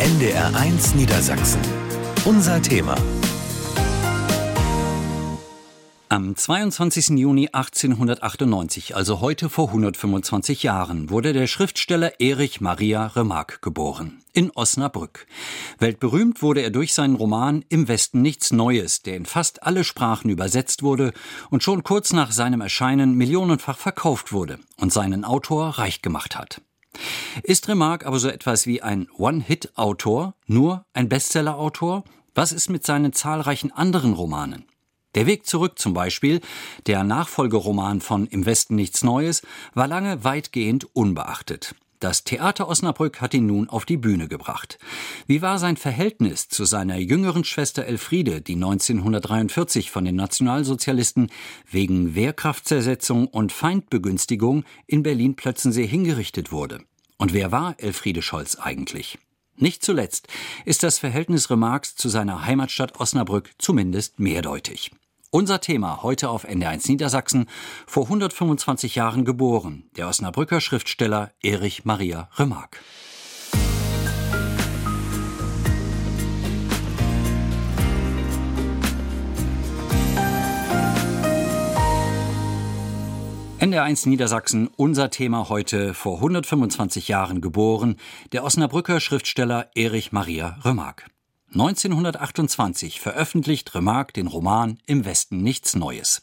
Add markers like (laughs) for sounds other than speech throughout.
NDR1 Niedersachsen. Unser Thema. Am 22. Juni 1898, also heute vor 125 Jahren, wurde der Schriftsteller Erich Maria Remarque geboren. In Osnabrück. Weltberühmt wurde er durch seinen Roman Im Westen nichts Neues, der in fast alle Sprachen übersetzt wurde und schon kurz nach seinem Erscheinen millionenfach verkauft wurde und seinen Autor reich gemacht hat. Ist Remarque aber so etwas wie ein One-Hit-Autor, nur ein Bestseller-Autor? Was ist mit seinen zahlreichen anderen Romanen? Der Weg zurück zum Beispiel, der Nachfolgeroman von Im Westen nichts Neues, war lange weitgehend unbeachtet. Das Theater Osnabrück hat ihn nun auf die Bühne gebracht. Wie war sein Verhältnis zu seiner jüngeren Schwester Elfriede, die 1943 von den Nationalsozialisten wegen Wehrkraftzersetzung und Feindbegünstigung in Berlin-Plötzensee hingerichtet wurde? Und wer war Elfriede Scholz eigentlich? Nicht zuletzt ist das Verhältnis Remarques zu seiner Heimatstadt Osnabrück zumindest mehrdeutig. Unser Thema heute auf NDR1 Niedersachsen, vor 125 Jahren geboren, der Osnabrücker Schriftsteller Erich Maria Remarque. NDR1 Niedersachsen, unser Thema heute vor 125 Jahren geboren, der Osnabrücker Schriftsteller Erich Maria Remarque. 1928 veröffentlicht Remarque den Roman Im Westen nichts Neues.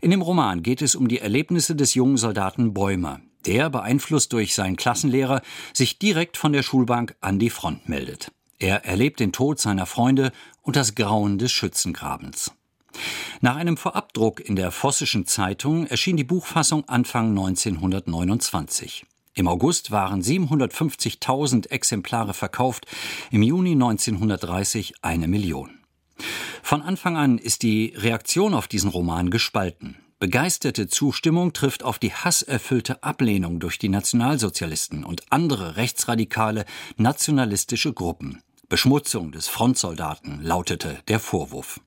In dem Roman geht es um die Erlebnisse des jungen Soldaten Bäumer, der, beeinflusst durch seinen Klassenlehrer, sich direkt von der Schulbank an die Front meldet. Er erlebt den Tod seiner Freunde und das Grauen des Schützengrabens. Nach einem Vorabdruck in der Vossischen Zeitung erschien die Buchfassung Anfang 1929. Im August waren 750.000 Exemplare verkauft, im Juni 1930 eine Million. Von Anfang an ist die Reaktion auf diesen Roman gespalten. Begeisterte Zustimmung trifft auf die hasserfüllte Ablehnung durch die Nationalsozialisten und andere rechtsradikale nationalistische Gruppen. Beschmutzung des Frontsoldaten lautete der Vorwurf.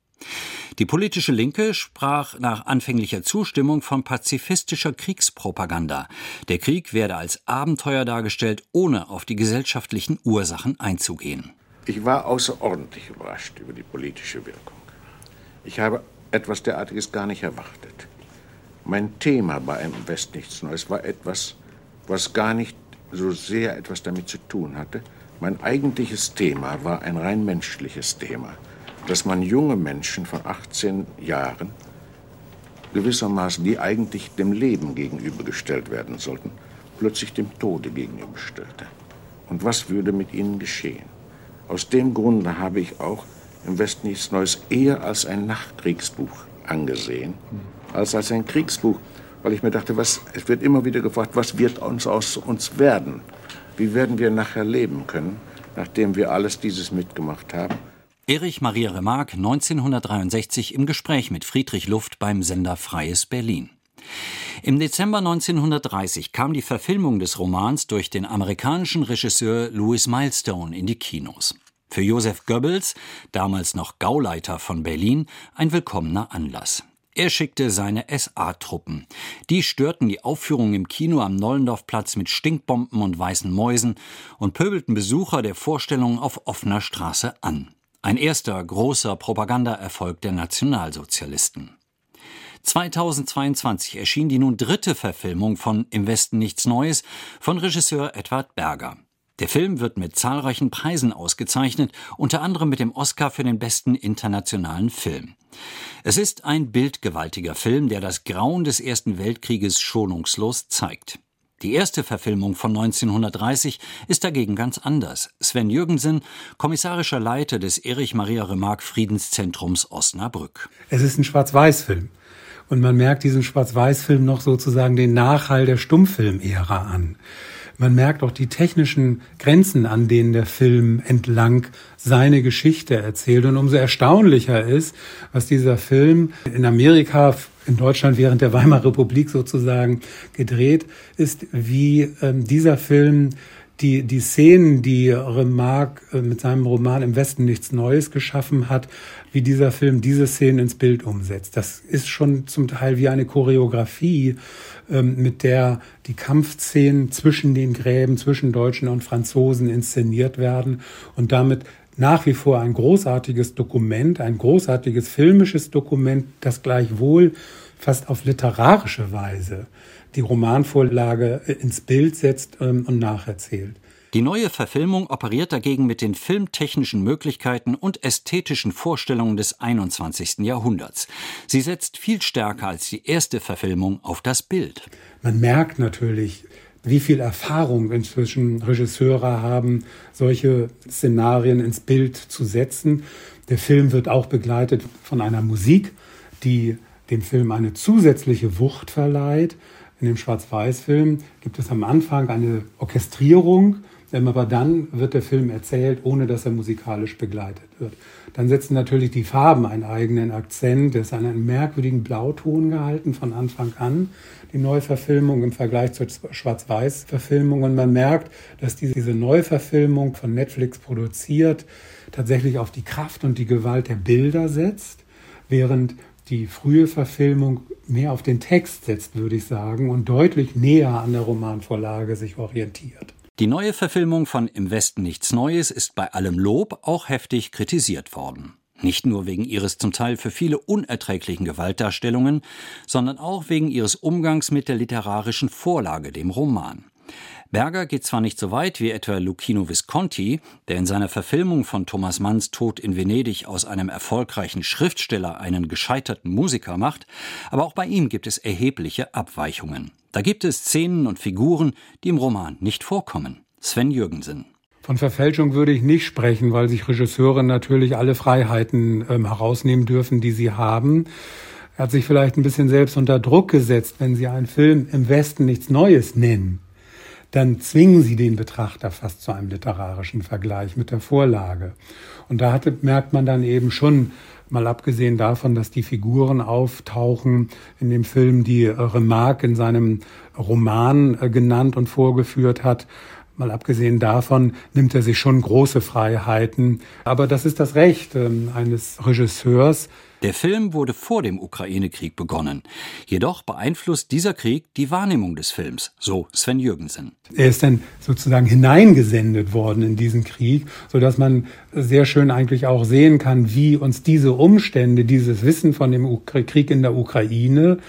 Die politische Linke sprach nach anfänglicher Zustimmung von pazifistischer Kriegspropaganda. Der Krieg werde als Abenteuer dargestellt, ohne auf die gesellschaftlichen Ursachen einzugehen. Ich war außerordentlich überrascht über die politische Wirkung. Ich habe etwas derartiges gar nicht erwartet. Mein Thema bei einem West nichts Neues war etwas, was gar nicht so sehr etwas damit zu tun hatte. Mein eigentliches Thema war ein rein menschliches Thema dass man junge Menschen von 18 Jahren gewissermaßen, die eigentlich dem Leben gegenübergestellt werden sollten, plötzlich dem Tode gegenüberstellte. Und was würde mit ihnen geschehen? Aus dem Grunde habe ich auch im Westen nichts Neues eher als ein Nachkriegsbuch angesehen, als als ein Kriegsbuch, weil ich mir dachte, was, es wird immer wieder gefragt, was wird uns aus uns werden? Wie werden wir nachher leben können, nachdem wir alles dieses mitgemacht haben? Erich Maria Remarque 1963 im Gespräch mit Friedrich Luft beim Sender Freies Berlin. Im Dezember 1930 kam die Verfilmung des Romans durch den amerikanischen Regisseur Louis Milestone in die Kinos. Für Joseph Goebbels, damals noch Gauleiter von Berlin, ein willkommener Anlass. Er schickte seine SA-Truppen. Die störten die Aufführung im Kino am Nollendorfplatz mit Stinkbomben und weißen Mäusen und pöbelten Besucher der Vorstellung auf offener Straße an. Ein erster großer Propagandaerfolg der Nationalsozialisten. 2022 erschien die nun dritte Verfilmung von Im Westen nichts Neues von Regisseur Edward Berger. Der Film wird mit zahlreichen Preisen ausgezeichnet, unter anderem mit dem Oscar für den besten internationalen Film. Es ist ein bildgewaltiger Film, der das Grauen des Ersten Weltkrieges schonungslos zeigt. Die erste Verfilmung von 1930 ist dagegen ganz anders. Sven Jürgensen, kommissarischer Leiter des Erich Maria Remarque Friedenszentrums Osnabrück. Es ist ein Schwarz-Weiß-Film. Und man merkt diesem Schwarz-Weiß-Film noch sozusagen den Nachhall der Stummfilm-Ära an. Man merkt auch die technischen Grenzen, an denen der Film entlang seine Geschichte erzählt. Und umso erstaunlicher ist, was dieser Film in Amerika in Deutschland während der Weimarer Republik sozusagen gedreht ist, wie ähm, dieser Film die, die Szenen, die Remarque äh, mit seinem Roman Im Westen nichts Neues geschaffen hat, wie dieser Film diese Szenen ins Bild umsetzt. Das ist schon zum Teil wie eine Choreografie, mit der die Kampfszenen zwischen den Gräben, zwischen Deutschen und Franzosen inszeniert werden und damit nach wie vor ein großartiges Dokument, ein großartiges filmisches Dokument, das gleichwohl fast auf literarische Weise die Romanvorlage äh, ins Bild setzt ähm, und nacherzählt. Die neue Verfilmung operiert dagegen mit den filmtechnischen Möglichkeiten und ästhetischen Vorstellungen des 21. Jahrhunderts. Sie setzt viel stärker als die erste Verfilmung auf das Bild. Man merkt natürlich, wie viel Erfahrung inzwischen Regisseure haben, solche Szenarien ins Bild zu setzen. Der Film wird auch begleitet von einer Musik, die dem Film eine zusätzliche Wucht verleiht. In dem Schwarz-Weiß-Film gibt es am Anfang eine Orchestrierung, aber dann wird der Film erzählt, ohne dass er musikalisch begleitet wird. Dann setzen natürlich die Farben einen eigenen Akzent. Der ist an einem merkwürdigen Blauton gehalten von Anfang an, die Neuverfilmung im Vergleich zur Schwarz-Weiß-Verfilmung. Und man merkt, dass diese Neuverfilmung von Netflix produziert tatsächlich auf die Kraft und die Gewalt der Bilder setzt, während die frühe Verfilmung mehr auf den Text setzt, würde ich sagen, und deutlich näher an der Romanvorlage sich orientiert. Die neue Verfilmung von Im Westen nichts Neues ist bei allem Lob auch heftig kritisiert worden. Nicht nur wegen ihres zum Teil für viele unerträglichen Gewaltdarstellungen, sondern auch wegen ihres Umgangs mit der literarischen Vorlage, dem Roman. Berger geht zwar nicht so weit wie etwa Lucchino Visconti, der in seiner Verfilmung von Thomas Manns Tod in Venedig aus einem erfolgreichen Schriftsteller einen gescheiterten Musiker macht, aber auch bei ihm gibt es erhebliche Abweichungen. Da gibt es Szenen und Figuren, die im Roman nicht vorkommen. Sven Jürgensen. Von Verfälschung würde ich nicht sprechen, weil sich Regisseure natürlich alle Freiheiten ähm, herausnehmen dürfen, die sie haben. Er hat sich vielleicht ein bisschen selbst unter Druck gesetzt, wenn sie einen Film im Westen nichts Neues nennen dann zwingen sie den Betrachter fast zu einem literarischen Vergleich mit der Vorlage. Und da hatte, merkt man dann eben schon, mal abgesehen davon, dass die Figuren auftauchen in dem Film, die Remarque in seinem Roman äh, genannt und vorgeführt hat, Mal abgesehen davon nimmt er sich schon große Freiheiten. Aber das ist das Recht ähm, eines Regisseurs, der Film wurde vor dem Ukraine-Krieg begonnen. Jedoch beeinflusst dieser Krieg die Wahrnehmung des Films, so Sven Jürgensen. Er ist dann sozusagen hineingesendet worden in diesen Krieg, so dass man sehr schön eigentlich auch sehen kann, wie uns diese Umstände, dieses Wissen von dem Krieg in der Ukraine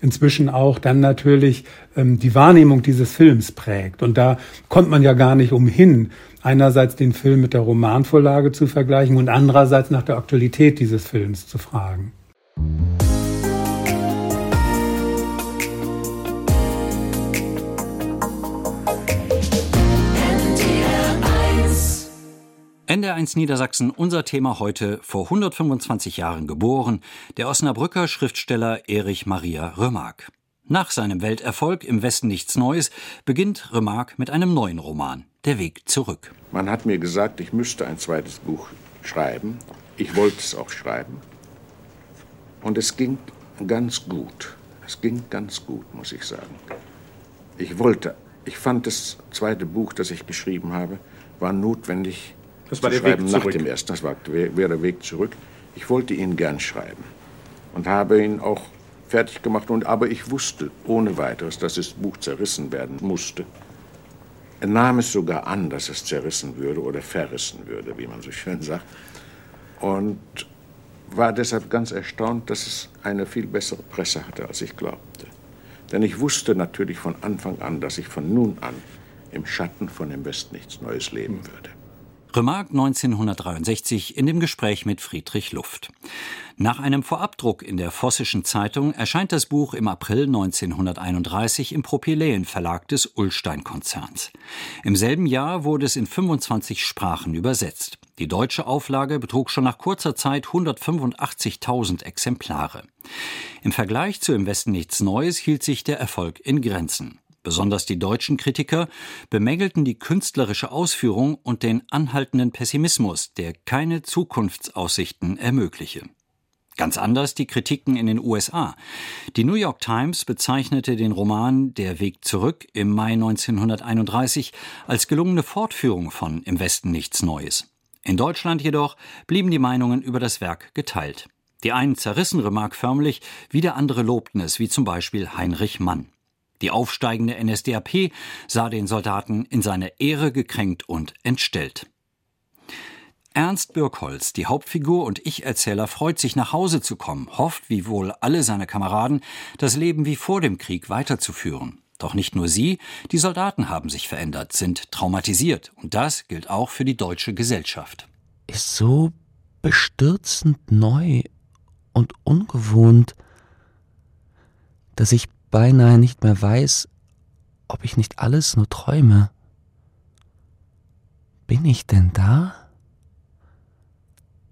inzwischen auch dann natürlich ähm, die Wahrnehmung dieses Films prägt. Und da kommt man ja gar nicht umhin, einerseits den Film mit der Romanvorlage zu vergleichen und andererseits nach der Aktualität dieses Films zu fragen. NDR1 Niedersachsen, unser Thema heute, vor 125 Jahren geboren, der Osnabrücker Schriftsteller Erich Maria Remarque. Nach seinem Welterfolg im Westen nichts Neues beginnt Remarque mit einem neuen Roman, Der Weg zurück. Man hat mir gesagt, ich müsste ein zweites Buch schreiben. Ich wollte es auch schreiben. Und es ging ganz gut. Es ging ganz gut, muss ich sagen. Ich wollte, ich fand das zweite Buch, das ich geschrieben habe, war notwendig das war zu der schreiben Weg zurück. nach dem ersten. Das war, wäre der Weg zurück. Ich wollte ihn gern schreiben und habe ihn auch fertig gemacht. Und, aber ich wusste ohne weiteres, dass das Buch zerrissen werden musste. Er nahm es sogar an, dass es zerrissen würde oder verrissen würde, wie man so schön sagt. Und war deshalb ganz erstaunt, dass es eine viel bessere Presse hatte, als ich glaubte. Denn ich wusste natürlich von Anfang an, dass ich von nun an im Schatten von dem Westen nichts Neues leben würde. Remarque 1963 in dem Gespräch mit Friedrich Luft. Nach einem Vorabdruck in der Vossischen Zeitung erscheint das Buch im April 1931 im Propyläen Verlag des Ullstein-Konzerns. Im selben Jahr wurde es in 25 Sprachen übersetzt. Die deutsche Auflage betrug schon nach kurzer Zeit 185.000 Exemplare. Im Vergleich zu Im Westen nichts Neues hielt sich der Erfolg in Grenzen. Besonders die deutschen Kritiker bemängelten die künstlerische Ausführung und den anhaltenden Pessimismus, der keine Zukunftsaussichten ermögliche. Ganz anders die Kritiken in den USA. Die New York Times bezeichnete den Roman Der Weg zurück im Mai 1931 als gelungene Fortführung von Im Westen nichts Neues. In Deutschland jedoch blieben die Meinungen über das Werk geteilt. Die einen zerrissen Remarque förmlich, wieder andere lobten es, wie zum Beispiel Heinrich Mann. Die aufsteigende NSDAP sah den Soldaten in seine Ehre gekränkt und entstellt. Ernst Birkholz, die Hauptfigur und Ich-Erzähler, freut sich nach Hause zu kommen, hofft, wie wohl alle seine Kameraden, das Leben wie vor dem Krieg weiterzuführen. Doch nicht nur sie, die Soldaten haben sich verändert, sind traumatisiert. Und das gilt auch für die deutsche Gesellschaft. Ist so bestürzend neu und ungewohnt, dass ich beinahe nicht mehr weiß, ob ich nicht alles nur träume. Bin ich denn da?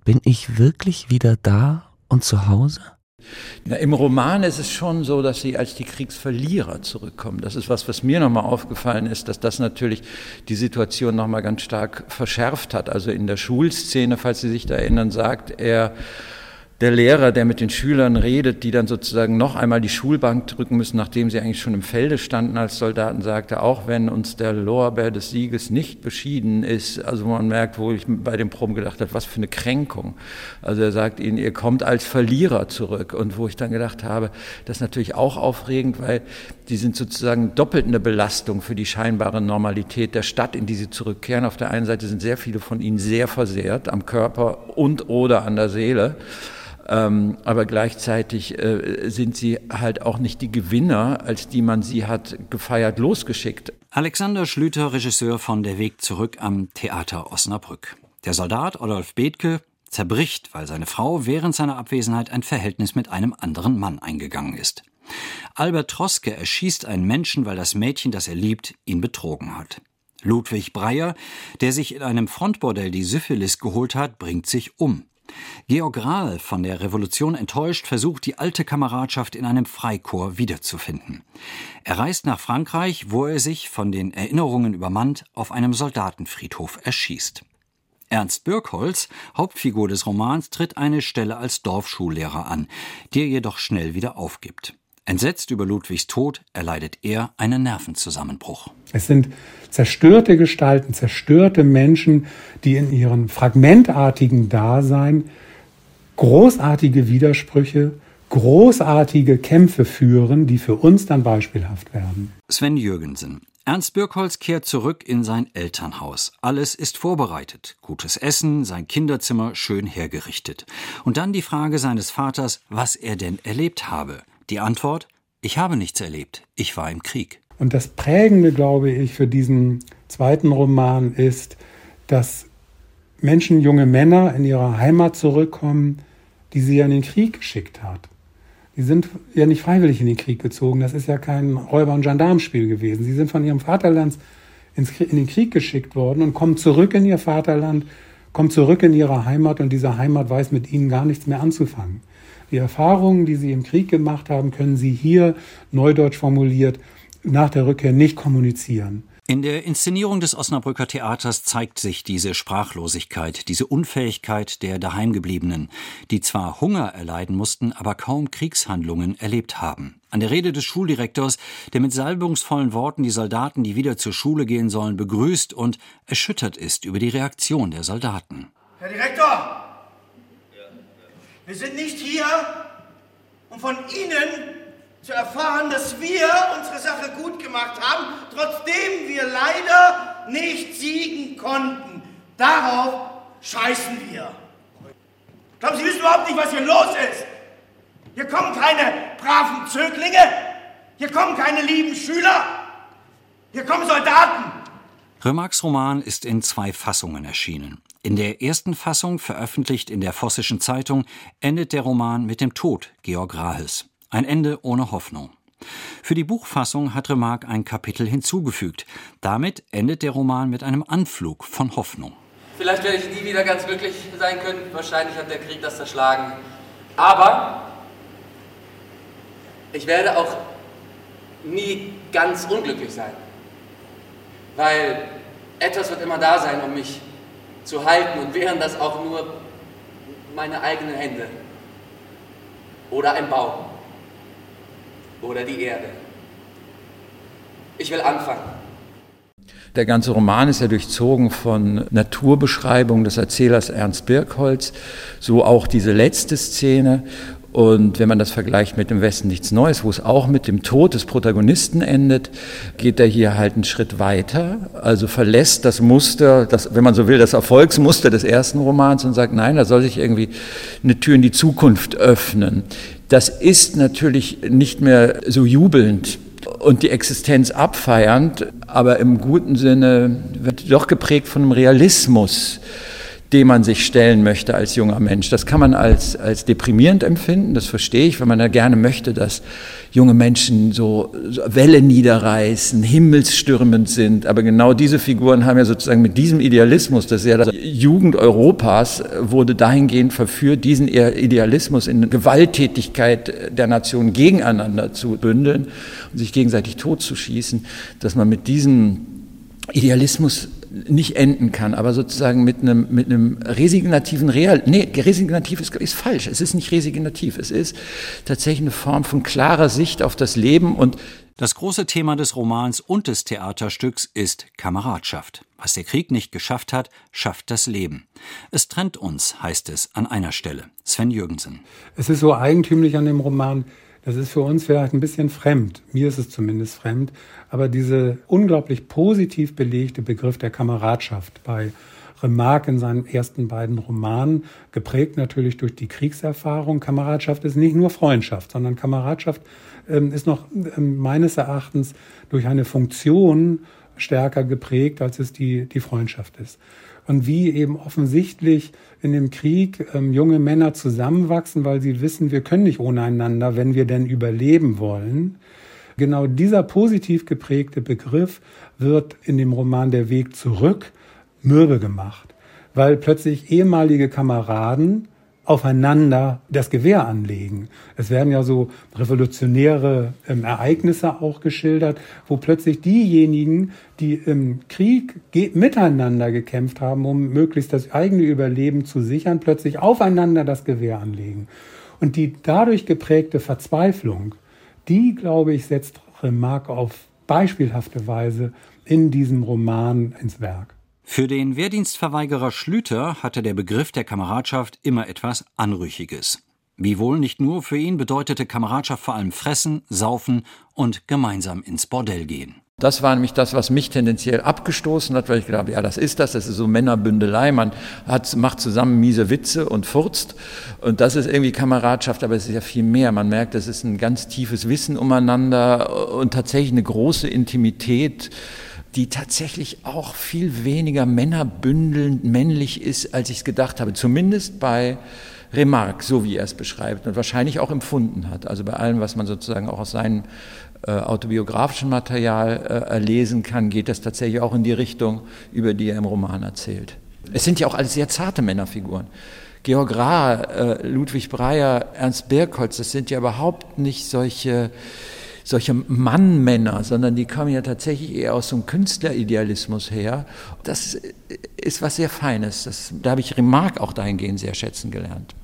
Bin ich wirklich wieder da und zu Hause? Na, Im Roman ist es schon so, dass sie als die Kriegsverlierer zurückkommen. Das ist was, was mir nochmal aufgefallen ist, dass das natürlich die Situation nochmal ganz stark verschärft hat. Also in der Schulszene, falls Sie sich da erinnern, sagt er, der Lehrer, der mit den Schülern redet, die dann sozusagen noch einmal die Schulbank drücken müssen, nachdem sie eigentlich schon im Felde standen als Soldaten, sagte, auch wenn uns der Lorbeer des Sieges nicht beschieden ist, also man merkt, wo ich bei dem Proben gedacht habe, was für eine Kränkung. Also er sagt ihnen, ihr kommt als Verlierer zurück. Und wo ich dann gedacht habe, das ist natürlich auch aufregend, weil die sind sozusagen doppelt eine Belastung für die scheinbare Normalität der Stadt, in die sie zurückkehren. Auf der einen Seite sind sehr viele von ihnen sehr versehrt am Körper und oder an der Seele. Ähm, aber gleichzeitig äh, sind sie halt auch nicht die Gewinner, als die man sie hat gefeiert losgeschickt. Alexander Schlüter, Regisseur von Der Weg zurück am Theater Osnabrück. Der Soldat Adolf Bethke zerbricht, weil seine Frau während seiner Abwesenheit ein Verhältnis mit einem anderen Mann eingegangen ist. Albert Troske erschießt einen Menschen, weil das Mädchen, das er liebt, ihn betrogen hat. Ludwig Breyer, der sich in einem Frontbordell die Syphilis geholt hat, bringt sich um. Georg Rahl, von der Revolution enttäuscht, versucht die alte Kameradschaft in einem Freikorps wiederzufinden. Er reist nach Frankreich, wo er sich von den Erinnerungen übermannt auf einem Soldatenfriedhof erschießt. Ernst Birkholz, Hauptfigur des Romans, tritt eine Stelle als Dorfschullehrer an, die er jedoch schnell wieder aufgibt. Entsetzt über Ludwigs Tod erleidet er einen Nervenzusammenbruch. Es sind zerstörte Gestalten, zerstörte Menschen, die in ihrem fragmentartigen Dasein großartige Widersprüche, großartige Kämpfe führen, die für uns dann beispielhaft werden. Sven Jürgensen. Ernst Birkholz kehrt zurück in sein Elternhaus. Alles ist vorbereitet. Gutes Essen, sein Kinderzimmer schön hergerichtet. Und dann die Frage seines Vaters, was er denn erlebt habe. Die Antwort, ich habe nichts erlebt, ich war im Krieg. Und das Prägende, glaube ich, für diesen zweiten Roman ist, dass Menschen, junge Männer in ihre Heimat zurückkommen, die sie ja in den Krieg geschickt hat. Die sind ja nicht freiwillig in den Krieg gezogen. Das ist ja kein Räuber- und Gendarmspiel gewesen. Sie sind von ihrem Vaterland in den Krieg geschickt worden und kommen zurück in ihr Vaterland, kommen zurück in ihre Heimat und diese Heimat weiß mit ihnen gar nichts mehr anzufangen. Die Erfahrungen, die sie im Krieg gemacht haben, können sie hier, neudeutsch formuliert, nach der Rückkehr nicht kommunizieren. In der Inszenierung des Osnabrücker Theaters zeigt sich diese Sprachlosigkeit, diese Unfähigkeit der Daheimgebliebenen, die zwar Hunger erleiden mussten, aber kaum Kriegshandlungen erlebt haben. An der Rede des Schuldirektors, der mit salbungsvollen Worten die Soldaten, die wieder zur Schule gehen sollen, begrüßt und erschüttert ist über die Reaktion der Soldaten. Herr Direktor, wir sind nicht hier, um von Ihnen zu erfahren, dass wir unsere Sache gut gemacht haben, trotzdem wir leider nicht siegen konnten. Darauf scheißen wir. Ich glaube, Sie wissen überhaupt nicht, was hier los ist. Hier kommen keine braven Zöglinge. Hier kommen keine lieben Schüler. Hier kommen Soldaten. Remarques Roman ist in zwei Fassungen erschienen. In der ersten Fassung, veröffentlicht in der Vossischen Zeitung, endet der Roman mit dem Tod Georg Rahels. Ein Ende ohne Hoffnung. Für die Buchfassung hat Remarque ein Kapitel hinzugefügt. Damit endet der Roman mit einem Anflug von Hoffnung. Vielleicht werde ich nie wieder ganz glücklich sein können. Wahrscheinlich hat der Krieg das zerschlagen. Aber ich werde auch nie ganz unglücklich sein. Weil etwas wird immer da sein, um mich zu halten und wären das auch nur meine eigenen Hände. oder ein Baum oder die Erde. Ich will anfangen. Der ganze Roman ist ja durchzogen von Naturbeschreibungen des Erzählers Ernst Birkholz, so auch diese letzte Szene. Und wenn man das vergleicht mit dem Westen nichts Neues, wo es auch mit dem Tod des Protagonisten endet, geht er hier halt einen Schritt weiter, also verlässt das Muster, das, wenn man so will, das Erfolgsmuster des ersten Romans und sagt, nein, da soll sich irgendwie eine Tür in die Zukunft öffnen. Das ist natürlich nicht mehr so jubelnd und die Existenz abfeiernd, aber im guten Sinne wird doch geprägt von einem Realismus dem man sich stellen möchte als junger Mensch. Das kann man als, als deprimierend empfinden, das verstehe ich, wenn man da gerne möchte, dass junge Menschen so, Welle niederreißen, himmelsstürmend sind. Aber genau diese Figuren haben ja sozusagen mit diesem Idealismus, das ist ja das Jugend Europas, wurde dahingehend verführt, diesen Idealismus in Gewalttätigkeit der Nation gegeneinander zu bündeln und sich gegenseitig totzuschießen, dass man mit diesem Idealismus nicht enden kann, aber sozusagen mit einem, mit einem resignativen Real, nee, resignativ ist, ist falsch, es ist nicht resignativ, es ist tatsächlich eine Form von klarer Sicht auf das Leben und das große Thema des Romans und des Theaterstücks ist Kameradschaft. Was der Krieg nicht geschafft hat, schafft das Leben. Es trennt uns, heißt es an einer Stelle. Sven Jürgensen. Es ist so eigentümlich an dem Roman, das ist für uns vielleicht ein bisschen fremd. Mir ist es zumindest fremd. Aber diese unglaublich positiv belegte Begriff der Kameradschaft bei Remarque in seinen ersten beiden Romanen, geprägt natürlich durch die Kriegserfahrung. Kameradschaft ist nicht nur Freundschaft, sondern Kameradschaft ähm, ist noch ähm, meines Erachtens durch eine Funktion stärker geprägt, als es die, die Freundschaft ist und wie eben offensichtlich in dem Krieg ähm, junge Männer zusammenwachsen, weil sie wissen, wir können nicht ohne einander, wenn wir denn überleben wollen. Genau dieser positiv geprägte Begriff wird in dem Roman Der Weg zurück mürbe gemacht, weil plötzlich ehemalige Kameraden aufeinander das Gewehr anlegen. Es werden ja so revolutionäre ähm, Ereignisse auch geschildert, wo plötzlich diejenigen, die im Krieg miteinander gekämpft haben, um möglichst das eigene Überleben zu sichern, plötzlich aufeinander das Gewehr anlegen. Und die dadurch geprägte Verzweiflung, die, glaube ich, setzt Remarque auf beispielhafte Weise in diesem Roman ins Werk. Für den Wehrdienstverweigerer Schlüter hatte der Begriff der Kameradschaft immer etwas Anrüchiges. Wiewohl nicht nur für ihn bedeutete Kameradschaft vor allem fressen, saufen und gemeinsam ins Bordell gehen. Das war nämlich das, was mich tendenziell abgestoßen hat, weil ich glaube, ja, das ist das, das ist so Männerbündelei, man hat, macht zusammen miese Witze und furzt und das ist irgendwie Kameradschaft, aber es ist ja viel mehr. Man merkt, es ist ein ganz tiefes Wissen umeinander und tatsächlich eine große Intimität die tatsächlich auch viel weniger männerbündelnd männlich ist, als ich es gedacht habe. Zumindest bei Remarque, so wie er es beschreibt und wahrscheinlich auch empfunden hat. Also bei allem, was man sozusagen auch aus seinem äh, autobiografischen Material äh, erlesen kann, geht das tatsächlich auch in die Richtung, über die er im Roman erzählt. Es sind ja auch alles sehr zarte Männerfiguren. Georg Rahr, äh, Ludwig Breyer, Ernst Birkholz, das sind ja überhaupt nicht solche solche Mannmänner, sondern die kommen ja tatsächlich eher aus so einem Künstleridealismus her. Das ist was sehr Feines. Das, da habe ich Remarque auch dahingehend sehr schätzen gelernt.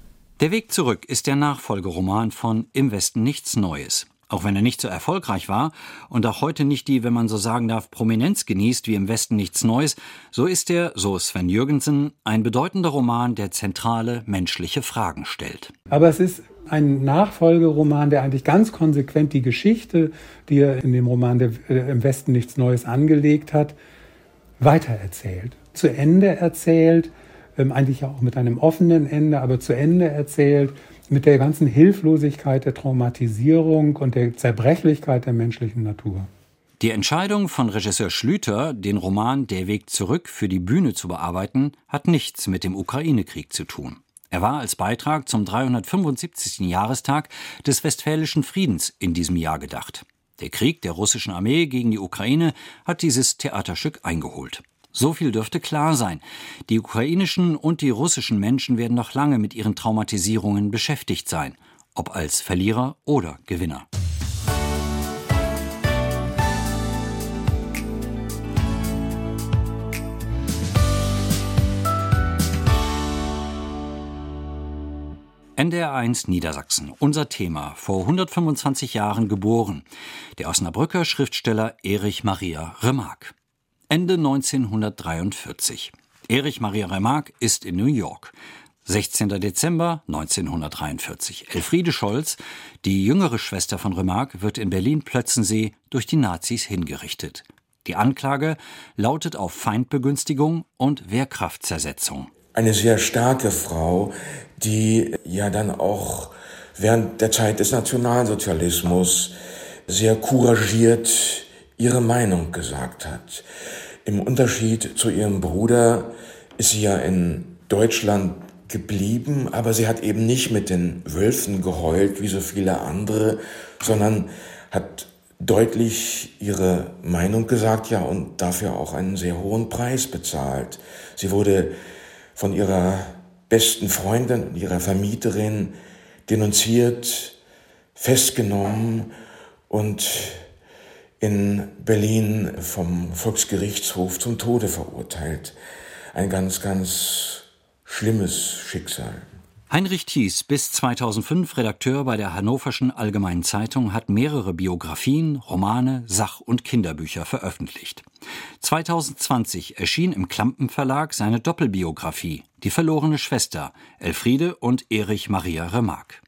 Der Weg zurück ist der Nachfolgeroman von Im Westen nichts Neues. Auch wenn er nicht so erfolgreich war und auch heute nicht die, wenn man so sagen darf, Prominenz genießt wie im Westen nichts Neues, so ist er, so Sven Jürgensen, ein bedeutender Roman, der zentrale menschliche Fragen stellt. Aber es ist ein Nachfolgeroman, der eigentlich ganz konsequent die Geschichte, die er in dem Roman der, äh, im Westen nichts Neues angelegt hat, weitererzählt, zu Ende erzählt, ähm, eigentlich auch mit einem offenen Ende, aber zu Ende erzählt, mit der ganzen Hilflosigkeit der Traumatisierung und der Zerbrechlichkeit der menschlichen Natur. Die Entscheidung von Regisseur Schlüter, den Roman Der Weg zurück für die Bühne zu bearbeiten, hat nichts mit dem Ukraine-Krieg zu tun. Er war als Beitrag zum 375. Jahrestag des Westfälischen Friedens in diesem Jahr gedacht. Der Krieg der russischen Armee gegen die Ukraine hat dieses Theaterstück eingeholt. So viel dürfte klar sein. Die ukrainischen und die russischen Menschen werden noch lange mit ihren Traumatisierungen beschäftigt sein, ob als Verlierer oder Gewinner. NDR1 Niedersachsen. Unser Thema. Vor 125 Jahren geboren. Der Osnabrücker Schriftsteller Erich Maria Remarque. Ende 1943. Erich Maria Remarque ist in New York. 16. Dezember 1943. Elfriede Scholz, die jüngere Schwester von Remarque, wird in Berlin-Plötzensee durch die Nazis hingerichtet. Die Anklage lautet auf Feindbegünstigung und Wehrkraftzersetzung. Eine sehr starke Frau, die ja dann auch während der Zeit des Nationalsozialismus sehr couragiert ihre Meinung gesagt hat. Im Unterschied zu ihrem Bruder ist sie ja in Deutschland geblieben, aber sie hat eben nicht mit den Wölfen geheult wie so viele andere, sondern hat deutlich ihre Meinung gesagt, ja, und dafür auch einen sehr hohen Preis bezahlt. Sie wurde von ihrer besten Freundin, ihrer Vermieterin denunziert, festgenommen und in Berlin vom Volksgerichtshof zum Tode verurteilt. Ein ganz, ganz schlimmes Schicksal. Heinrich Thies, bis 2005 Redakteur bei der Hannoverschen Allgemeinen Zeitung, hat mehrere Biografien, Romane, Sach- und Kinderbücher veröffentlicht. 2020 erschien im Klampen Verlag seine Doppelbiografie Die verlorene Schwester, Elfriede und Erich Maria Remarque.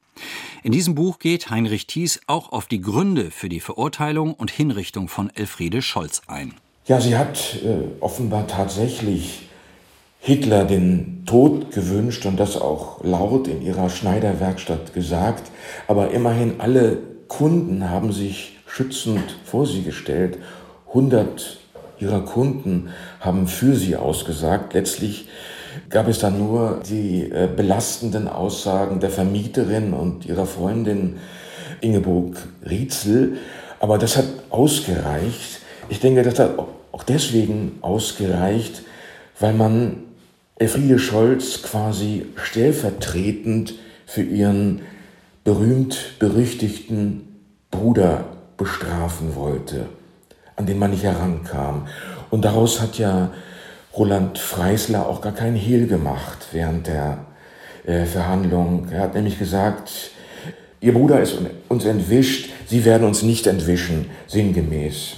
In diesem Buch geht Heinrich Thies auch auf die Gründe für die Verurteilung und Hinrichtung von Elfriede Scholz ein. Ja, sie hat äh, offenbar tatsächlich Hitler den Tod gewünscht und das auch laut in ihrer Schneiderwerkstatt gesagt. Aber immerhin alle Kunden haben sich schützend vor sie gestellt. 100 ihrer Kunden haben für sie ausgesagt. Letztlich gab es dann nur die äh, belastenden Aussagen der Vermieterin und ihrer Freundin Ingeborg Rietzel. Aber das hat ausgereicht. Ich denke, das hat auch deswegen ausgereicht, weil man Elfriede Scholz quasi stellvertretend für ihren berühmt-berüchtigten Bruder bestrafen wollte, an den man nicht herankam. Und daraus hat ja Roland Freisler auch gar kein Hehl gemacht während der äh, Verhandlung. Er hat nämlich gesagt, Ihr Bruder ist uns entwischt, Sie werden uns nicht entwischen, sinngemäß.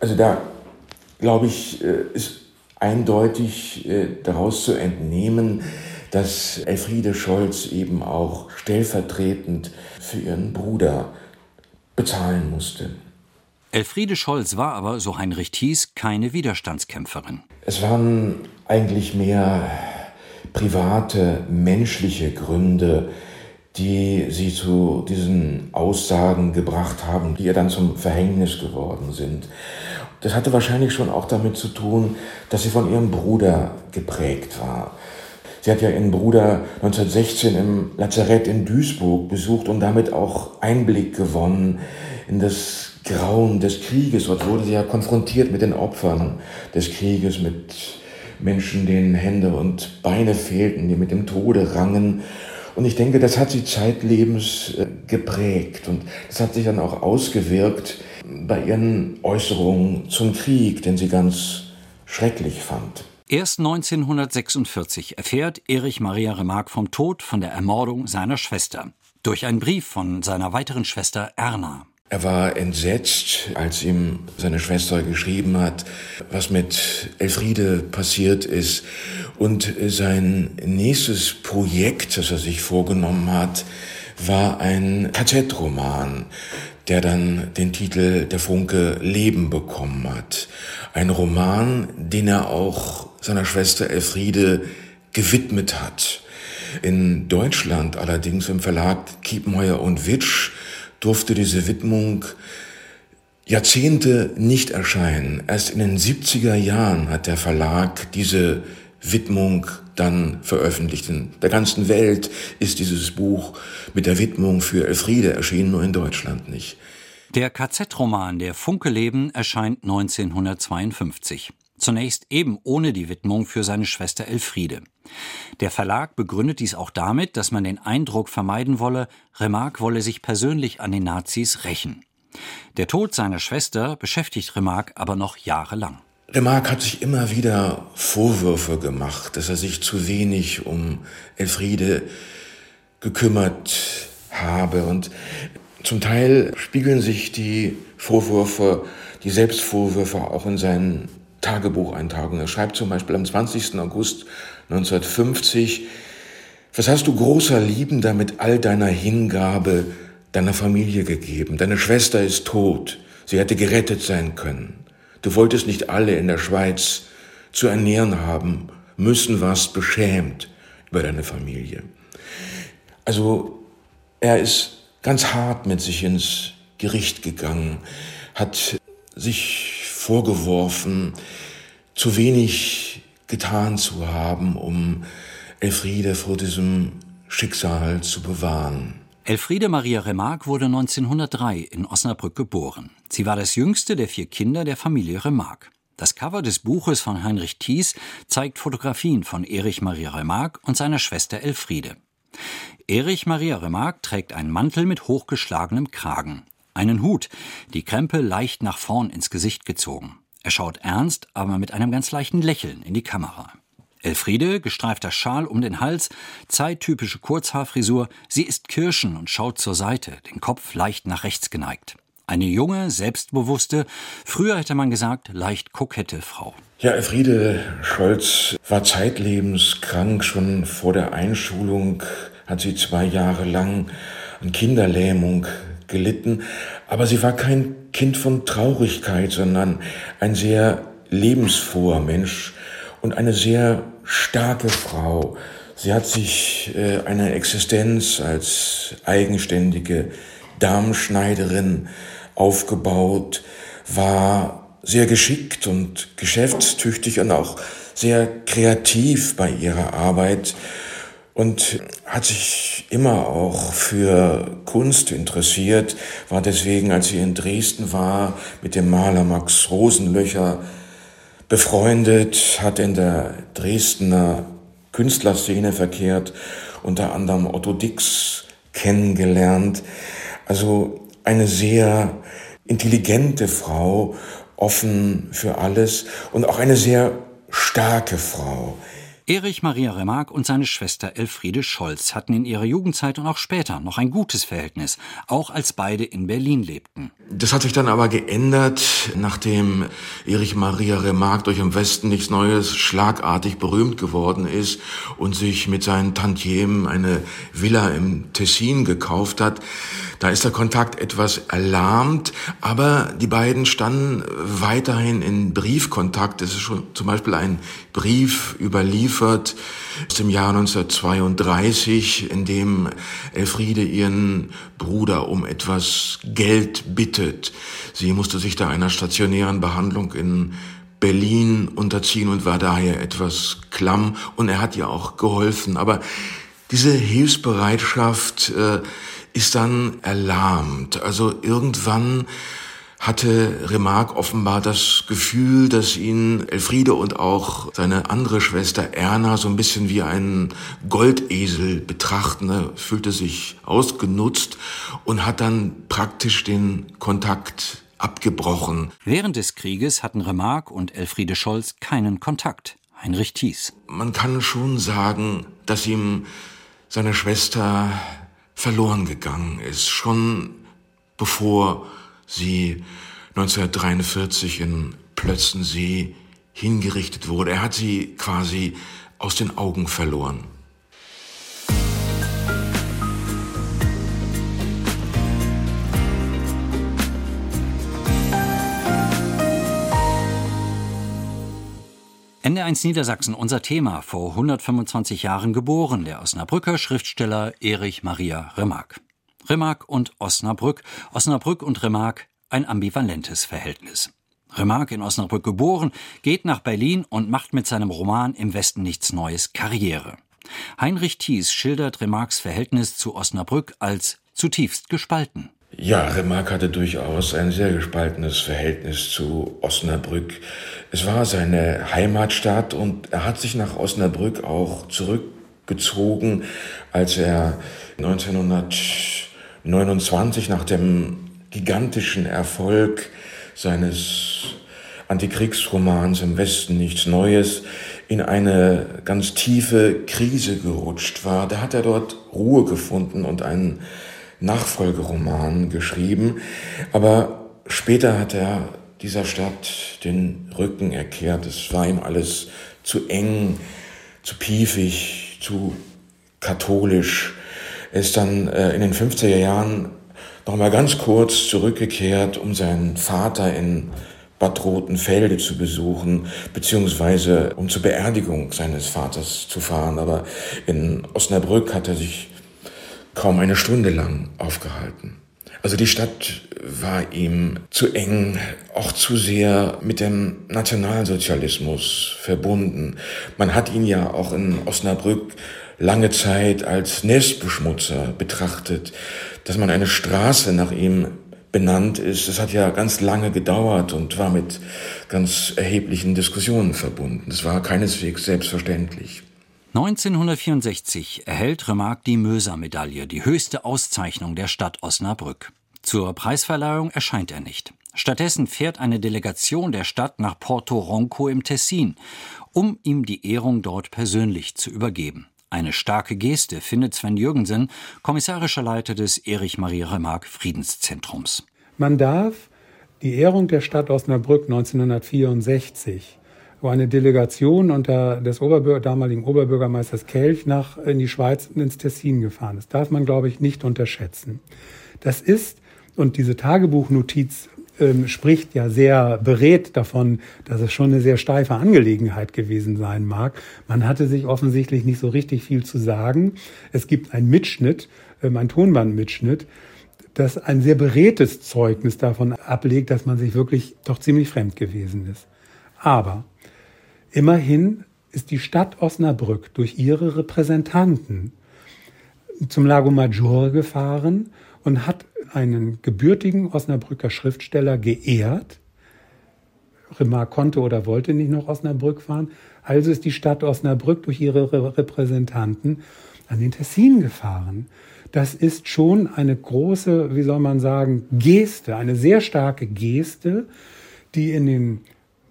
Also da, glaube ich, äh, ist eindeutig äh, daraus zu entnehmen, dass Elfriede Scholz eben auch stellvertretend für ihren Bruder bezahlen musste. Elfriede Scholz war aber, so Heinrich Thies, keine Widerstandskämpferin. Es waren eigentlich mehr private, menschliche Gründe, die sie zu diesen Aussagen gebracht haben, die ihr dann zum Verhängnis geworden sind. Das hatte wahrscheinlich schon auch damit zu tun, dass sie von ihrem Bruder geprägt war. Sie hat ja ihren Bruder 1916 im Lazarett in Duisburg besucht und damit auch Einblick gewonnen in das Grauen des Krieges. Dort wurde sie ja konfrontiert mit den Opfern des Krieges, mit Menschen, denen Hände und Beine fehlten, die mit dem Tode rangen. Und ich denke, das hat sie zeitlebens äh, geprägt und das hat sich dann auch ausgewirkt bei ihren Äußerungen zum Krieg, den sie ganz schrecklich fand. Erst 1946 erfährt Erich Maria Remarque vom Tod, von der Ermordung seiner Schwester. Durch einen Brief von seiner weiteren Schwester Erna. Er war entsetzt, als ihm seine Schwester geschrieben hat, was mit Elfriede passiert ist. Und sein nächstes Projekt, das er sich vorgenommen hat, war ein KZ-Roman, der dann den Titel Der Funke Leben bekommen hat. Ein Roman, den er auch seiner Schwester Elfriede gewidmet hat. In Deutschland allerdings im Verlag Kiepenheuer und Witsch durfte diese Widmung Jahrzehnte nicht erscheinen. Erst in den 70er Jahren hat der Verlag diese Widmung dann veröffentlicht. In der ganzen Welt ist dieses Buch mit der Widmung für Elfriede erschienen, nur in Deutschland nicht. Der KZ-Roman Der Funkeleben erscheint 1952. Zunächst eben ohne die Widmung für seine Schwester Elfriede. Der Verlag begründet dies auch damit, dass man den Eindruck vermeiden wolle, Remarque wolle sich persönlich an den Nazis rächen. Der Tod seiner Schwester beschäftigt Remarque aber noch jahrelang. Remarque hat sich immer wieder Vorwürfe gemacht, dass er sich zu wenig um Elfriede gekümmert habe. Und zum Teil spiegeln sich die Vorwürfe, die Selbstvorwürfe auch in seinen Tagebucheintragungen. Er schreibt zum Beispiel am 20. August 1950, was hast du großer Liebender mit all deiner Hingabe deiner Familie gegeben? Deine Schwester ist tot. Sie hätte gerettet sein können. Du wolltest nicht alle in der Schweiz zu ernähren haben, müssen warst beschämt über deine Familie. Also er ist ganz hart mit sich ins Gericht gegangen, hat sich vorgeworfen, zu wenig getan zu haben, um Elfriede vor diesem Schicksal zu bewahren. Elfriede Maria Remarque wurde 1903 in Osnabrück geboren. Sie war das jüngste der vier Kinder der Familie Remarque. Das Cover des Buches von Heinrich Thies zeigt Fotografien von Erich Maria Remarque und seiner Schwester Elfriede. Erich Maria Remarque trägt einen Mantel mit hochgeschlagenem Kragen, einen Hut, die Krempe leicht nach vorn ins Gesicht gezogen. Er schaut ernst, aber mit einem ganz leichten Lächeln in die Kamera. Elfriede, gestreifter Schal um den Hals, zeittypische Kurzhaarfrisur, sie isst Kirschen und schaut zur Seite, den Kopf leicht nach rechts geneigt. Eine junge, selbstbewusste, früher hätte man gesagt, leicht kokette Frau. Ja, Elfriede Scholz war zeitlebens krank. Schon vor der Einschulung hat sie zwei Jahre lang an Kinderlähmung gelitten. Aber sie war kein Kind von Traurigkeit, sondern ein sehr lebensfroher Mensch und eine sehr starke Frau. Sie hat sich äh, eine Existenz als eigenständige Darmschneiderin aufgebaut, war sehr geschickt und geschäftstüchtig und auch sehr kreativ bei ihrer Arbeit und hat sich immer auch für Kunst interessiert, war deswegen, als sie in Dresden war, mit dem Maler Max Rosenlöcher befreundet, hat in der Dresdner Künstlerszene verkehrt, unter anderem Otto Dix kennengelernt. Also eine sehr intelligente Frau, offen für alles und auch eine sehr starke Frau. Erich Maria Remarque und seine Schwester Elfriede Scholz hatten in ihrer Jugendzeit und auch später noch ein gutes Verhältnis, auch als beide in Berlin lebten. Das hat sich dann aber geändert, nachdem Erich Maria Remarque durch im Westen nichts Neues schlagartig berühmt geworden ist und sich mit seinen Tantiemen eine Villa im Tessin gekauft hat. Da ist der Kontakt etwas erlahmt, aber die beiden standen weiterhin in Briefkontakt. Es ist schon zum Beispiel ein Brief überliefert aus dem Jahr 1932, in dem Elfriede ihren Bruder um etwas Geld bittet. Sie musste sich da einer stationären Behandlung in Berlin unterziehen und war daher etwas klamm und er hat ihr auch geholfen. Aber diese Hilfsbereitschaft äh, ist dann erlahmt. Also irgendwann hatte Remarque offenbar das Gefühl, dass ihn Elfriede und auch seine andere Schwester Erna so ein bisschen wie einen Goldesel betrachten. Er fühlte sich ausgenutzt und hat dann praktisch den Kontakt abgebrochen. Während des Krieges hatten Remarque und Elfriede Scholz keinen Kontakt. Heinrich Thies. Man kann schon sagen, dass ihm seine Schwester verloren gegangen ist, schon bevor sie 1943 in Plötzensee hingerichtet wurde. Er hat sie quasi aus den Augen verloren. NDR1 Niedersachsen, unser Thema, vor 125 Jahren geboren, der Osnabrücker Schriftsteller Erich Maria Remarque. Remarque und Osnabrück, Osnabrück und Remarque, ein ambivalentes Verhältnis. Remarque in Osnabrück geboren, geht nach Berlin und macht mit seinem Roman Im Westen nichts Neues Karriere. Heinrich Thies schildert Remarques Verhältnis zu Osnabrück als zutiefst gespalten. Ja, Remarque hatte durchaus ein sehr gespaltenes Verhältnis zu Osnabrück. Es war seine Heimatstadt und er hat sich nach Osnabrück auch zurückgezogen, als er 1929 nach dem gigantischen Erfolg seines Antikriegsromans im Westen nichts Neues in eine ganz tiefe Krise gerutscht war, da hat er dort Ruhe gefunden und einen Nachfolgeroman geschrieben. Aber später hat er dieser Stadt den Rücken erkehrt. Es war ihm alles zu eng, zu piefig, zu katholisch. Er ist dann äh, in den 50er Jahren noch mal ganz kurz zurückgekehrt, um seinen Vater in Bad Rotenfelde zu besuchen, beziehungsweise um zur Beerdigung seines Vaters zu fahren. Aber in Osnabrück hat er sich kaum eine Stunde lang aufgehalten. Also die Stadt war ihm zu eng, auch zu sehr mit dem Nationalsozialismus verbunden. Man hat ihn ja auch in Osnabrück lange Zeit als Nestbeschmutzer betrachtet, dass man eine Straße nach ihm benannt ist. Das hat ja ganz lange gedauert und war mit ganz erheblichen Diskussionen verbunden. Das war keineswegs selbstverständlich. 1964 erhält Remarque die Möser-Medaille, die höchste Auszeichnung der Stadt Osnabrück. Zur Preisverleihung erscheint er nicht. Stattdessen fährt eine Delegation der Stadt nach Porto Ronco im Tessin, um ihm die Ehrung dort persönlich zu übergeben. Eine starke Geste findet Sven Jürgensen, kommissarischer Leiter des Erich Maria Remarque Friedenszentrums. Man darf die Ehrung der Stadt Osnabrück 1964 wo eine Delegation unter des Oberbürger, damaligen Oberbürgermeisters Kelch nach in die Schweiz ins Tessin gefahren ist. Darf man, glaube ich, nicht unterschätzen. Das ist, und diese Tagebuchnotiz ähm, spricht ja sehr berät davon, dass es schon eine sehr steife Angelegenheit gewesen sein mag. Man hatte sich offensichtlich nicht so richtig viel zu sagen. Es gibt einen Mitschnitt, ähm, ein Tonbandmitschnitt, das ein sehr beredtes Zeugnis davon ablegt, dass man sich wirklich doch ziemlich fremd gewesen ist. Aber immerhin ist die Stadt Osnabrück durch ihre Repräsentanten zum Lago Maggiore gefahren und hat einen gebürtigen Osnabrücker Schriftsteller geehrt. Remarque konnte oder wollte nicht nach Osnabrück fahren. Also ist die Stadt Osnabrück durch ihre Repräsentanten an den Tessin gefahren. Das ist schon eine große, wie soll man sagen, Geste, eine sehr starke Geste, die in den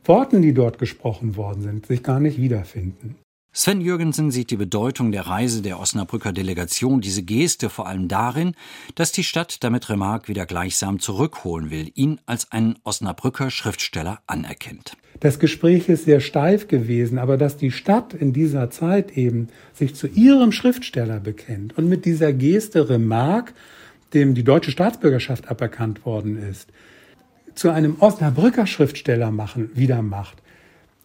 Worten, die dort gesprochen worden sind, sich gar nicht wiederfinden. Sven Jürgensen sieht die Bedeutung der Reise der Osnabrücker Delegation, diese Geste vor allem darin, dass die Stadt damit Remarque wieder gleichsam zurückholen will, ihn als einen Osnabrücker Schriftsteller anerkennt. Das Gespräch ist sehr steif gewesen, aber dass die Stadt in dieser Zeit eben sich zu ihrem Schriftsteller bekennt und mit dieser Geste Remarque, dem die deutsche Staatsbürgerschaft aberkannt worden ist, zu einem Osnabrücker Schriftsteller machen, wieder macht,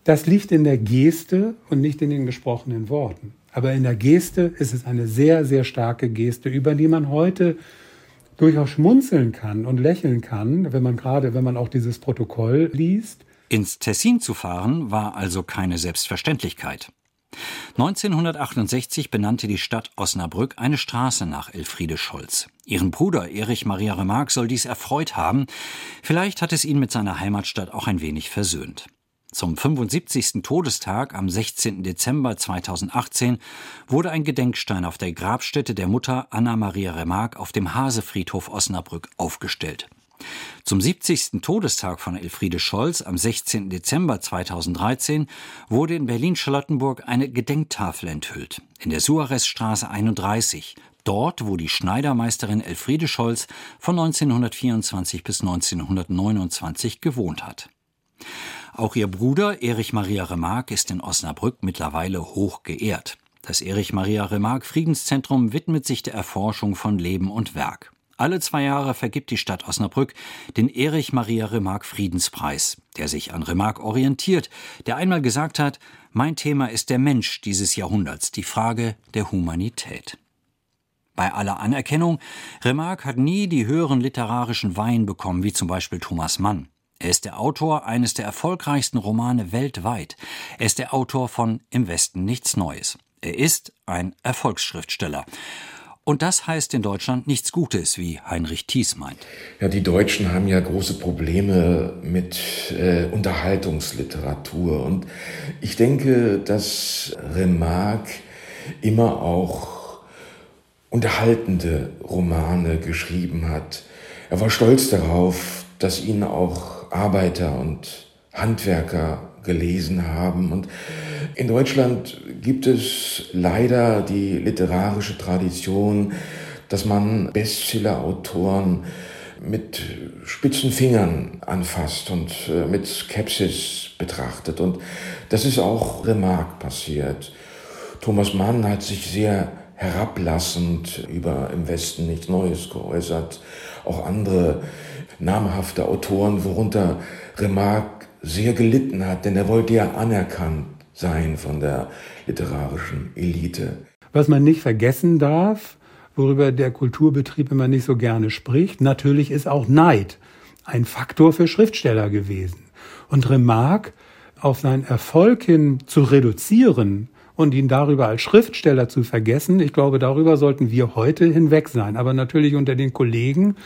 das liegt in der Geste und nicht in den gesprochenen Worten. Aber in der Geste ist es eine sehr, sehr starke Geste, über die man heute durchaus schmunzeln kann und lächeln kann, wenn man gerade, wenn man auch dieses Protokoll liest. Ins Tessin zu fahren war also keine Selbstverständlichkeit. 1968 benannte die Stadt Osnabrück eine Straße nach Elfriede Scholz. Ihren Bruder Erich Maria Remarque soll dies erfreut haben. Vielleicht hat es ihn mit seiner Heimatstadt auch ein wenig versöhnt. Zum 75. Todestag am 16. Dezember 2018 wurde ein Gedenkstein auf der Grabstätte der Mutter Anna Maria Remarque auf dem Hasefriedhof Osnabrück aufgestellt. Zum 70. Todestag von Elfriede Scholz am 16. Dezember 2013 wurde in Berlin-Charlottenburg eine Gedenktafel enthüllt, in der Suarezstraße 31, dort, wo die Schneidermeisterin Elfriede Scholz von 1924 bis 1929 gewohnt hat. Auch ihr Bruder Erich Maria Remarque ist in Osnabrück mittlerweile hoch geehrt. Das Erich Maria Remarque Friedenszentrum widmet sich der Erforschung von Leben und Werk. Alle zwei Jahre vergibt die Stadt Osnabrück den Erich Maria Remarque Friedenspreis, der sich an Remarque orientiert, der einmal gesagt hat, mein Thema ist der Mensch dieses Jahrhunderts, die Frage der Humanität. Bei aller Anerkennung, Remarque hat nie die höheren literarischen Weihen bekommen, wie zum Beispiel Thomas Mann. Er ist der Autor eines der erfolgreichsten Romane weltweit. Er ist der Autor von Im Westen nichts Neues. Er ist ein Erfolgsschriftsteller. Und das heißt in Deutschland nichts Gutes, wie Heinrich Thies meint. Ja, die Deutschen haben ja große Probleme mit äh, Unterhaltungsliteratur. Und ich denke, dass Remarque immer auch unterhaltende Romane geschrieben hat. Er war stolz darauf, dass ihn auch Arbeiter und Handwerker gelesen haben. Und in Deutschland gibt es leider die literarische Tradition, dass man Bestseller-Autoren mit spitzen Fingern anfasst und äh, mit Skepsis betrachtet. Und das ist auch Remarque passiert. Thomas Mann hat sich sehr herablassend über im Westen nichts Neues geäußert. Auch andere namhafte Autoren, worunter Remarque sehr gelitten hat, denn er wollte ja anerkannt sein von der literarischen Elite. Was man nicht vergessen darf, worüber der Kulturbetrieb immer nicht so gerne spricht, natürlich ist auch Neid ein Faktor für Schriftsteller gewesen. Und Remarque auf seinen Erfolg hin zu reduzieren und ihn darüber als Schriftsteller zu vergessen, ich glaube, darüber sollten wir heute hinweg sein. Aber natürlich unter den Kollegen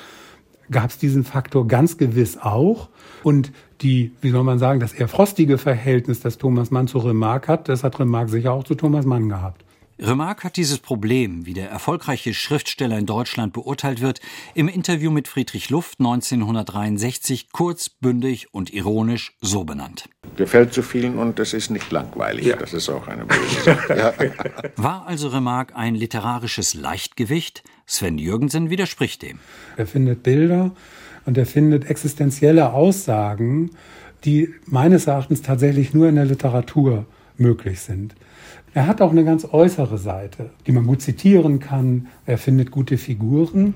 gab es diesen Faktor ganz gewiss auch. Und die, wie soll man sagen, das eher frostige Verhältnis, das Thomas Mann zu Remarque hat, das hat Remarque sicher auch zu Thomas Mann gehabt. Remarque hat dieses Problem, wie der erfolgreiche Schriftsteller in Deutschland beurteilt wird, im Interview mit Friedrich Luft 1963 kurz, bündig und ironisch so benannt. Gefällt zu vielen und es ist nicht langweilig. Ja. Das ist auch eine böse Sache. (laughs) ja. War also Remarque ein literarisches Leichtgewicht? Sven Jürgensen widerspricht dem. Er findet Bilder und er findet existenzielle Aussagen, die meines Erachtens tatsächlich nur in der Literatur möglich sind. Er hat auch eine ganz äußere Seite, die man gut zitieren kann. Er findet gute Figuren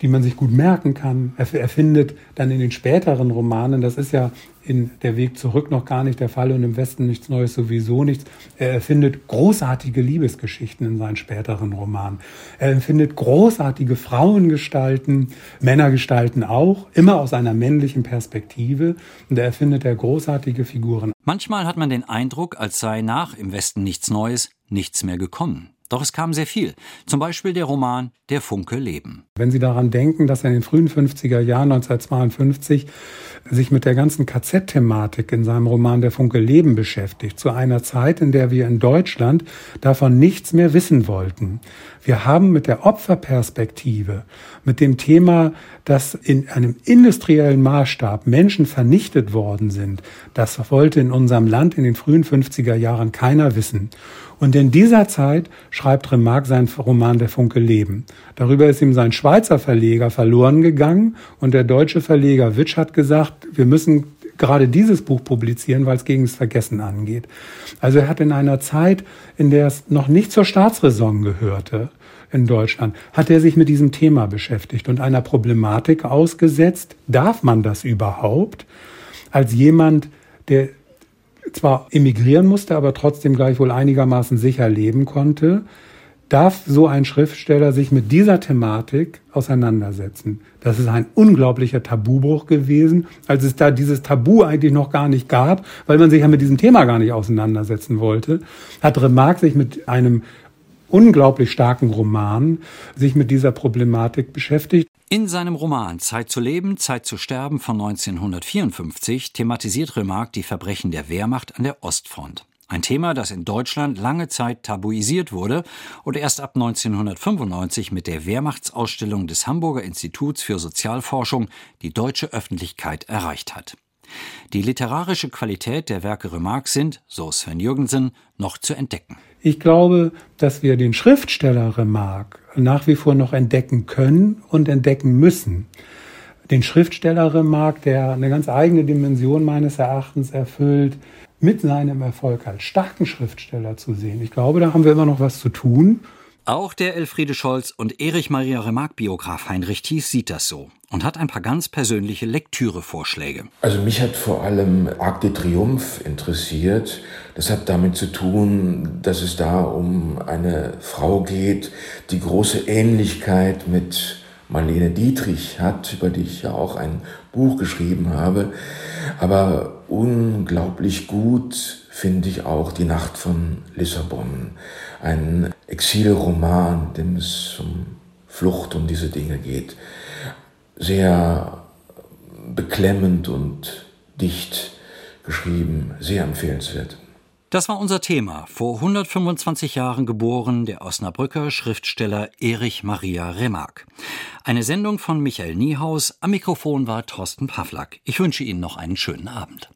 die man sich gut merken kann. Er, er findet dann in den späteren Romanen, das ist ja in Der Weg zurück noch gar nicht der Fall und im Westen nichts Neues sowieso nichts. Er erfindet großartige Liebesgeschichten in seinen späteren Romanen. Er empfindet großartige Frauengestalten, Männergestalten auch, immer aus einer männlichen Perspektive. Und er erfindet er großartige Figuren. Manchmal hat man den Eindruck, als sei nach Im Westen nichts Neues nichts mehr gekommen. Doch es kam sehr viel. Zum Beispiel der Roman Der Funke Leben. Wenn Sie daran denken, dass er in den frühen 50er Jahren 1952 sich mit der ganzen KZ-Thematik in seinem Roman Der Funke Leben beschäftigt, zu einer Zeit, in der wir in Deutschland davon nichts mehr wissen wollten. Wir haben mit der Opferperspektive, mit dem Thema, dass in einem industriellen Maßstab Menschen vernichtet worden sind, das wollte in unserem Land in den frühen 50er Jahren keiner wissen. Und in dieser Zeit schreibt Remarque seinen Roman Der Funke Leben. Darüber ist ihm sein Schweizer Verleger verloren gegangen und der deutsche Verleger Witsch hat gesagt, wir müssen gerade dieses Buch publizieren, weil es gegen das Vergessen angeht. Also er hat in einer Zeit, in der es noch nicht zur Staatsräson gehörte, in Deutschland, hat er sich mit diesem Thema beschäftigt und einer Problematik ausgesetzt, darf man das überhaupt, als jemand, der zwar emigrieren musste, aber trotzdem gleichwohl einigermaßen sicher leben konnte, darf so ein Schriftsteller sich mit dieser Thematik auseinandersetzen. Das ist ein unglaublicher Tabubruch gewesen, als es da dieses Tabu eigentlich noch gar nicht gab, weil man sich ja mit diesem Thema gar nicht auseinandersetzen wollte, hat Remarque sich mit einem unglaublich starken Roman sich mit dieser Problematik beschäftigt. In seinem Roman Zeit zu leben, Zeit zu sterben von 1954 thematisiert Remarque die Verbrechen der Wehrmacht an der Ostfront. Ein Thema, das in Deutschland lange Zeit tabuisiert wurde und erst ab 1995 mit der Wehrmachtsausstellung des Hamburger Instituts für Sozialforschung die deutsche Öffentlichkeit erreicht hat. Die literarische Qualität der Werke Remarque sind, so Sven Jürgensen, noch zu entdecken. Ich glaube, dass wir den Schriftsteller Remarque nach wie vor noch entdecken können und entdecken müssen. Den Schriftsteller Remarque, der eine ganz eigene Dimension meines Erachtens erfüllt, mit seinem Erfolg als starken Schriftsteller zu sehen. Ich glaube, da haben wir immer noch was zu tun. Auch der Elfriede Scholz und Erich Maria Remarque Biograf Heinrich Thies sieht das so und hat ein paar ganz persönliche Lektürevorschläge. Also mich hat vor allem Arc de Triomphe interessiert. Das hat damit zu tun, dass es da um eine Frau geht, die große Ähnlichkeit mit Marlene Dietrich hat, über die ich ja auch ein Buch geschrieben habe. Aber unglaublich gut finde ich auch Die Nacht von Lissabon. Ein Exilroman, in dem es um Flucht und diese Dinge geht. Sehr beklemmend und dicht geschrieben, sehr empfehlenswert. Das war unser Thema. Vor 125 Jahren geboren der Osnabrücker Schriftsteller Erich Maria Remarque. Eine Sendung von Michael Niehaus. Am Mikrofon war Thorsten Pawlak. Ich wünsche Ihnen noch einen schönen Abend.